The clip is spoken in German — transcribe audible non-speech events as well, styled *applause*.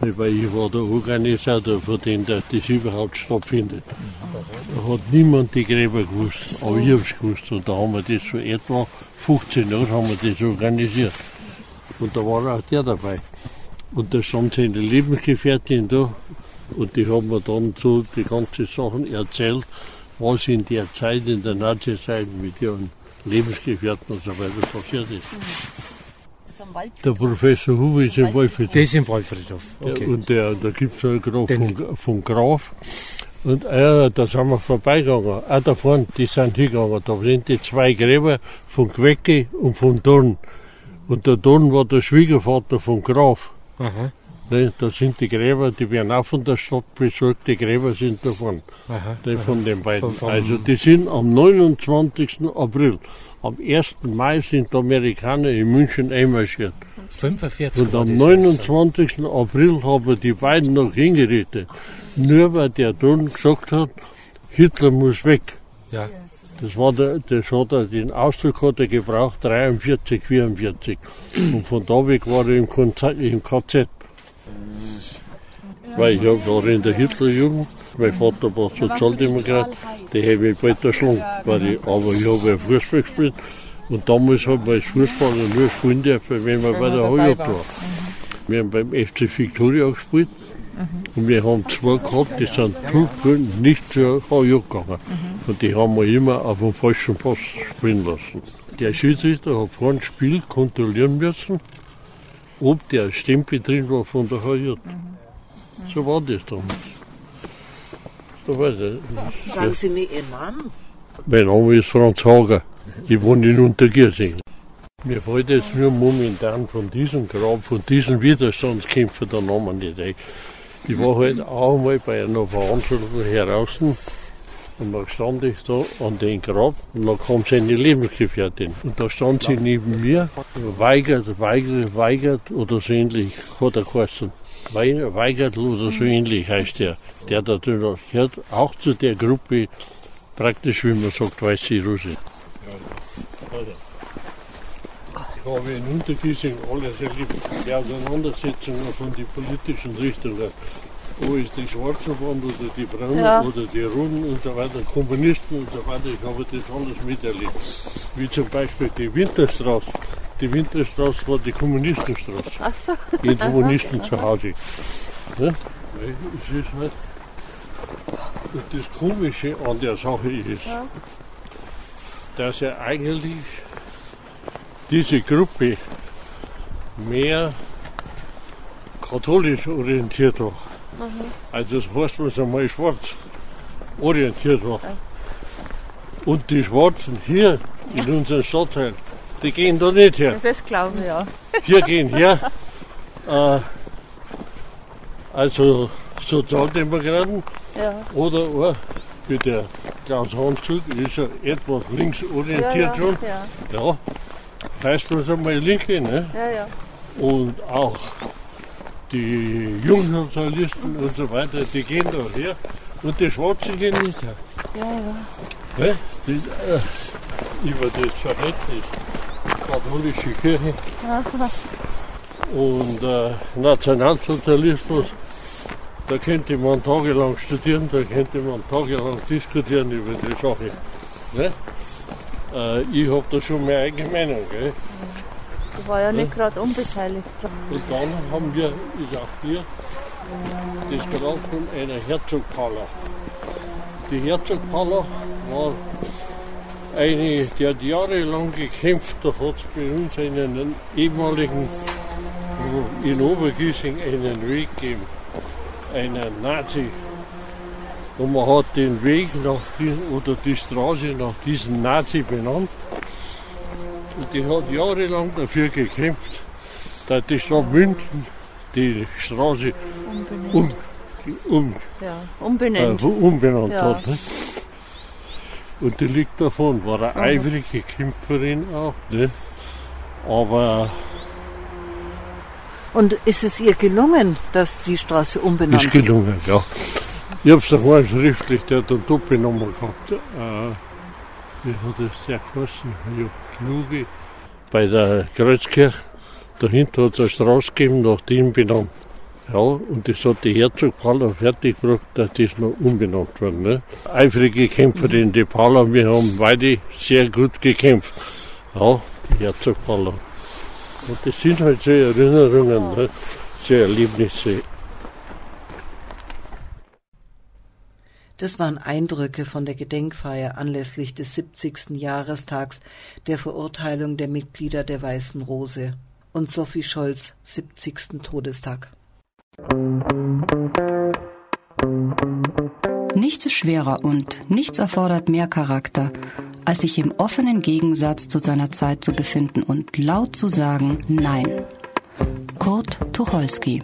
Weil ich war der Organisator, für den dass das überhaupt stattfindet. Da hat niemand die Gräber gewusst, aber ich hab's gewusst. Und da haben wir das so etwa 15 Jahre haben wir das organisiert. Und da war auch der dabei. Und da stand seine Lebensgefährtin da und die haben mir dann so die ganzen Sachen erzählt, was in der Zeit, in der Nazi-Zeit mit ihren Lebensgefährten und so weiter passiert ist. Der Professor Huber ist im Waldfriedhof. Das ist im Waldfriedhof. Okay. Ja, und der, da gibt es einen Graf von, von Graf. Und äh, da sind wir vorbeigegangen. Auch da vorne, die sind hingegangen. Da sind die zwei Gräber von Quecke und von Dorn. Und der Dorn war der Schwiegervater von Graf. Aha. Ne, da sind die Gräber, die werden auch von der Stadt besorgt, die Gräber sind davon, Aha. ne, von den beiden. Von- also die sind am 29. April. Am 1. Mai sind die Amerikaner in München einmarschiert. 45 Und am das 29. April haben die beiden noch hingerichtet. Nur weil der Don gesagt hat, Hitler muss weg. Ja. Das, war der, das hat er, den Ausdruck hat er gebraucht, 43, 44. Und von da weg war er im KZ. Weil ich hab, war in der Hitlerjugend, mein Vater war Sozialdemokrat, der hätte mich bald erschlagen. Weil ich, aber ich habe ja Fußball gespielt. Und damals hat man als Fußballer nur spielen dürfen, wenn man bei der Heuer war. Wir haben beim FC Victoria gespielt. Und wir haben zwei gehabt, die sind zu gut nicht zur HJ gegangen. Und die haben wir immer auf dem falschen Pass spielen lassen. Der Schiedsrichter hat vor dem Spiel kontrollieren müssen, ob der Stempel drin war von der HJ. So war das damals. So weiß ich. Sagen Sie mir Ihren Namen? Mein Name ist Franz Hager. Ich wohne in Untergiersing. Mir fällt jetzt nur momentan von diesem Grab, von diesem Widerstandskämpfer der Name nicht ein. Ich war halt auch mal bei einer Veranstaltung heraus und da stand ich da an den Grab und da kam seine Lebensgefährtin. Und da stand sie neben mir, weigert, weigert, weigert oder so ähnlich, hat er geheißen. Wei- Weigert oder so ähnlich heißt der. Der da drin gehört auch zu der Gruppe, praktisch wie man sagt, weiße Rose. Ich habe in Untergiesing alles erlebt. Die Auseinandersetzungen von den politischen Richtungen. Wo ist die Schwarzenwand oder die Braunen Ja. oder die Roten und so weiter, Kommunisten und so weiter. Ich habe das alles miterlebt. Wie zum Beispiel die Winterstraße. Die Winterstraße war die Kommunistenstraße. Ach so. Die Kommunisten zu Hause. Ne? Es ist halt das Komische an der Sache ist, dass ja eigentlich diese Gruppe mehr katholisch orientiert war. Also das heißt, was einmal schwarz orientiert war. Und die Schwarzen hier in unserem Stadtteil, die gehen da nicht her. Das glaube ich, ja. Wir gehen her. *laughs* Äh, also Sozialdemokraten Ja, oder auch wie der Klaus Hanszug ist ja etwas links ja, orientiert ja, schon. ja, Ja, heißt das einmal Linke, ne? ja, ja. Und auch die Jungsozialisten und so weiter, die gehen da her. Und die Schwarzen gehen nicht her. ja, ja. Ne? Das, äh, über das Verhältnis katholische Kirche und äh, Nationalsozialismus, da könnte man tagelang studieren, da könnte man tagelang diskutieren über die Sache. Ne? Äh, ich habe da schon meine eigene Meinung. Gell? Ich war ja nicht gerade unbeteiligt. Und dann haben wir, ist auch hier, das Grab von einer Herzogpaller. Die Herzogpaller war eine, die hat jahrelang gekämpft, da hat es bei uns einen ehemaligen, in Obergiesing einen Weg gegeben, einen Nazi. Und man hat den Weg nach diesem, oder die Straße nach diesem Nazi benannt. Und die hat jahrelang dafür gekämpft, dass die Stadt München die Straße um, um, Ja, äh, umbenannt. umbenannt Ja. hat. Ne? Und die liegt davon, war eine eifrige Kämpferin auch. Ne? Aber Und ist es ihr gelungen, dass die Straße umbenannt ist gelungen, ja. Ich habe es doch mal schriftlich, der hat eine Doppelnummer gehabt. Äh, wie hat es der geheißen? Ja, Kluge. Bei der Kreuzkirche, dahinter hat es eine Straße gegeben, nach dem benannt. Ja, und das hat die Herzogpaller fertig gebracht, dass das noch umbenannt wird. Ne? Eifrige Kämpferin, die Paller, wir haben beide sehr gut gekämpft. Ja, die Herzogpaller. Und das sind halt so Erinnerungen, ne? so Erlebnisse. Das waren Eindrücke von der Gedenkfeier anlässlich des 70. Jahrestags der Verurteilung der Mitglieder der Weißen Rose und Sophie Scholz 70. Todestag. Nichts ist schwerer und nichts erfordert mehr Charakter, als sich im offenen Gegensatz zu seiner Zeit zu befinden und laut zu sagen Nein. Kurt Tucholsky